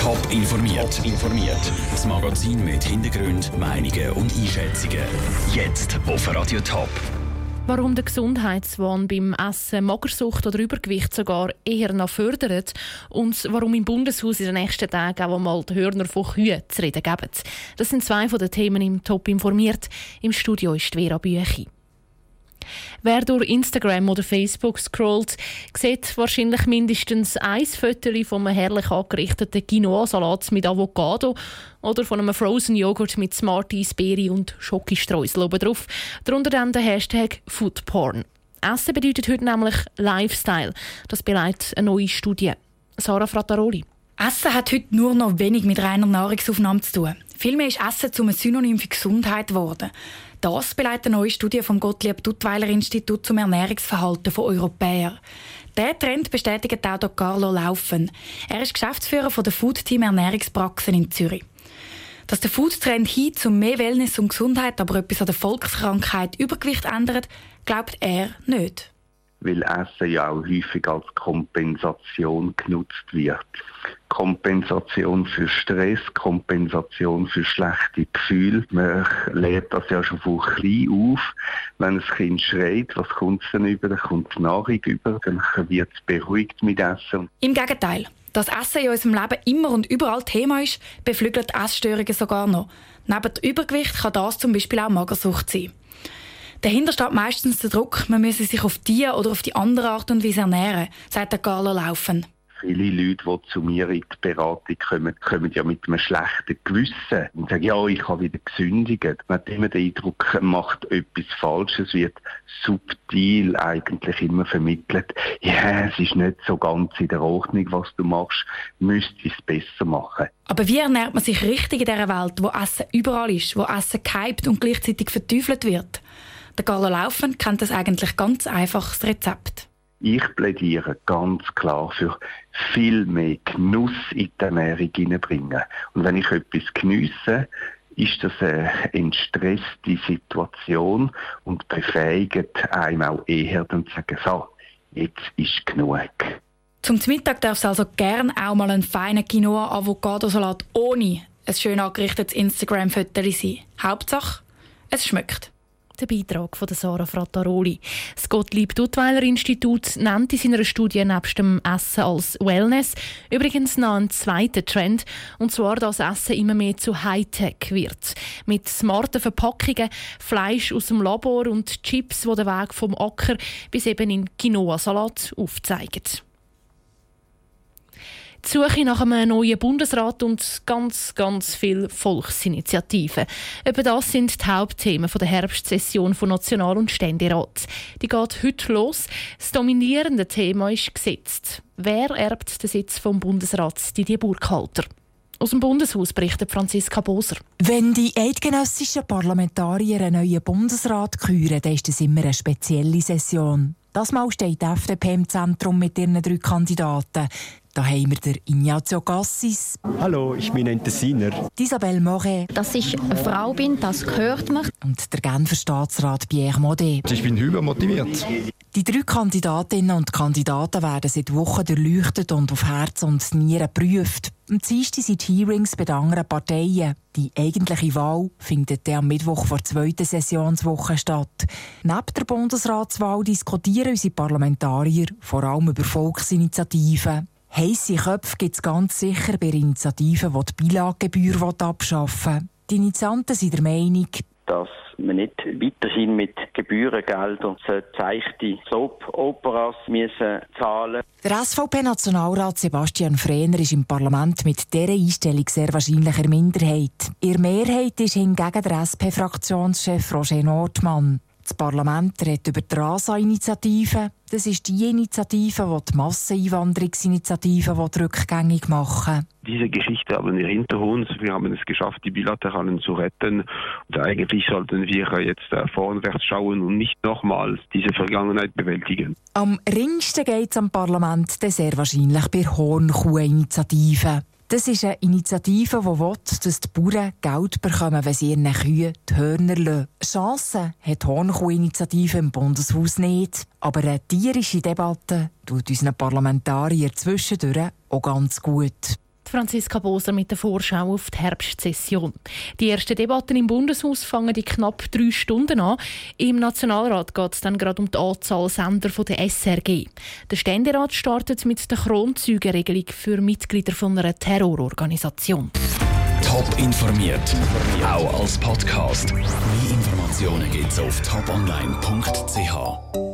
Top informiert. informiert. Das Magazin mit Hintergrund, Meinungen und Einschätzungen. Jetzt auf Radio Top. Warum der Gesundheitswahn beim Essen Magersucht oder Übergewicht sogar eher noch fördert und warum im Bundeshaus in den nächsten Tagen auch mal die Hörner von Kühen zu reden geben. Das sind zwei von den Themen im Top informiert. Im Studio ist Vera Büchi. Wer durch Instagram oder Facebook scrollt, sieht wahrscheinlich mindestens ein Foto von einem herrlich angerichteten Quinoa-Salat mit Avocado oder von einem Frozen Joghurt mit Smarties, Beere und Schokostreusel oben drauf. Darunter dann der Hashtag Foodporn. Essen bedeutet heute nämlich Lifestyle. Das beleidigt eine neue Studie. Sarah Frattaroli. Essen hat heute nur noch wenig mit reiner Nahrungsaufnahme zu tun. Vielmehr ist Essen zum Synonym für Gesundheit geworden. Das beleidigt eine neue Studie vom Gottlieb Duttweiler Institut zum Ernährungsverhalten von Europäern. Der Trend bestätigt auch Dr. Carlo Laufen. Er ist Geschäftsführer von der Food Team Ernährungspraxen in Zürich. Dass der Food-Trend hin zu mehr Wellness und Gesundheit aber etwas an der Volkskrankheit Übergewicht ändert, glaubt er nicht weil Essen ja auch häufig als Kompensation genutzt wird. Kompensation für Stress, Kompensation für schlechte Gefühle. Man lernt das ja schon von klein auf. Wenn ein Kind schreit, was kommt es dann über? Dann kommt die Nahrung über, dann wird es beruhigt mit Essen. Im Gegenteil. Dass Essen in unserem Leben immer und überall Thema ist, beflügelt Essstörungen sogar noch. Neben Übergewicht kann das zum Beispiel auch Magersucht sein. Dahinter steht meistens der Druck, man müsse sich auf die oder auf die andere Art und Weise ernähren, sagt der Carlo Laufen. Viele Leute, die zu mir in die Beratung kommen, kommen ja mit einem schlechten Gewissen und sagen, ja, ich habe wieder gesündigt. Man hat immer den Eindruck, man macht etwas Falsches, wird subtil eigentlich immer vermittelt, ja, es ist nicht so ganz in der Ordnung, was du machst, müsste es besser machen. Aber wie ernährt man sich richtig in dieser Welt, wo Essen überall ist, wo Essen gehypt und gleichzeitig verteufelt wird? Der Carlo Laufen kennt das eigentlich ganz einfaches Rezept. Ich plädiere ganz klar für viel mehr Genuss in die Ernährung hineinbringen. Und wenn ich etwas geniesse, ist das eine entstresste Situation und befähigt einem auch eher dann zu sagen, so, jetzt ist genug. Zum Mittag darf es also gern auch mal ein feiner Quinoa-Avocado-Salat ohne ein schön angerichtetes Instagram-Foto sein. Hauptsache, es schmeckt der Beitrag von Sarah Frattaroli. Das Gottlieb Duttweiler Institut nennt in seiner Studie nebst dem Essen als Wellness übrigens noch einen zweiten Trend, und zwar, dass Essen immer mehr zu Hightech wird. Mit smarten Verpackungen, Fleisch aus dem Labor und Chips, die den Weg vom Acker bis eben in Quinoa-Salat aufzeigen. Die Suche nach einem neuen Bundesrat und ganz, ganz viele Volksinitiativen. Eben das sind die Hauptthemen der Herbstsession von National- und Ständerat. Die geht heute los. Das dominierende Thema ist gesetzt. Wer erbt den Sitz vom Bundesrat Didier Burkhalter? Aus dem Bundeshaus berichtet Franziska Boser. Wenn die eidgenössischen Parlamentarier einen neuen Bundesrat küren, dann ist das immer eine spezielle Session. Das Mal steht die FDP im Zentrum mit ihren drei Kandidaten. Da haben wir der Ignazio Gassis. Hallo, ich bin ein Tessiner. Isabelle Moret. Dass ich eine Frau bin, das gehört mir. Und der Genfer Staatsrat Pierre Modet. Ich bin übermotiviert. Die drei Kandidatinnen und Kandidaten werden seit Wochen durchleuchtet und auf Herz und Nieren geprüft. Am Dienstag sind Hearings bei den anderen Parteien. Die eigentliche Wahl findet am Mittwoch vor der zweiten Sessionswoche statt. Neben der Bundesratswahl diskutieren unsere Parlamentarier vor allem über Volksinitiativen. Heisse Köpfe gibt es ganz sicher bei Initiativen, die die Beilagegebühr abschaffen wollen. Die Initianten sind der Meinung, dass man nicht weiterhin mit Gebührengeldern zeigte Soap-Operas müssen zahlen Der SVP-Nationalrat Sebastian Frehner ist im Parlament mit dieser Einstellung sehr wahrscheinlich in Minderheit. In Mehrheit ist hingegen der SP-Fraktionschef Roger Nordmann. Das Parlament redet über die RASA-Initiative. Das ist die Initiative, die die Masseneinwanderungsinitiative rückgängig machen Diese Geschichte haben wir hinter uns. Wir haben es geschafft, die Bilateralen zu retten. Und eigentlich sollten wir jetzt äh, vorwärts schauen und nicht nochmals diese Vergangenheit bewältigen. Am ringsten geht es am Parlament sehr wahrscheinlich bei Hornkuh-Initiativen. Das ist eine Initiative, die will, dass die Bauern Geld bekommen, wenn sie ihren Kühen die Hörner lassen. Chancen hat die Hornkuh-Initiative im Bundeshaus nicht. Aber eine tierische Debatte tut unseren Parlamentariern zwischendurch auch ganz gut. Franziska Boser mit der Vorschau auf die Herbstsession. Die ersten Debatten im Bundeshaus fangen in knapp drei Stunden an. Im Nationalrat geht es dann gerade um die Anzahl Sender der SRG. Der Ständerat startet mit der Kronzeugenregelung für Mitglieder von einer Terrororganisation. Top informiert, auch als Podcast. Mehr Informationen gibt's auf toponline.ch.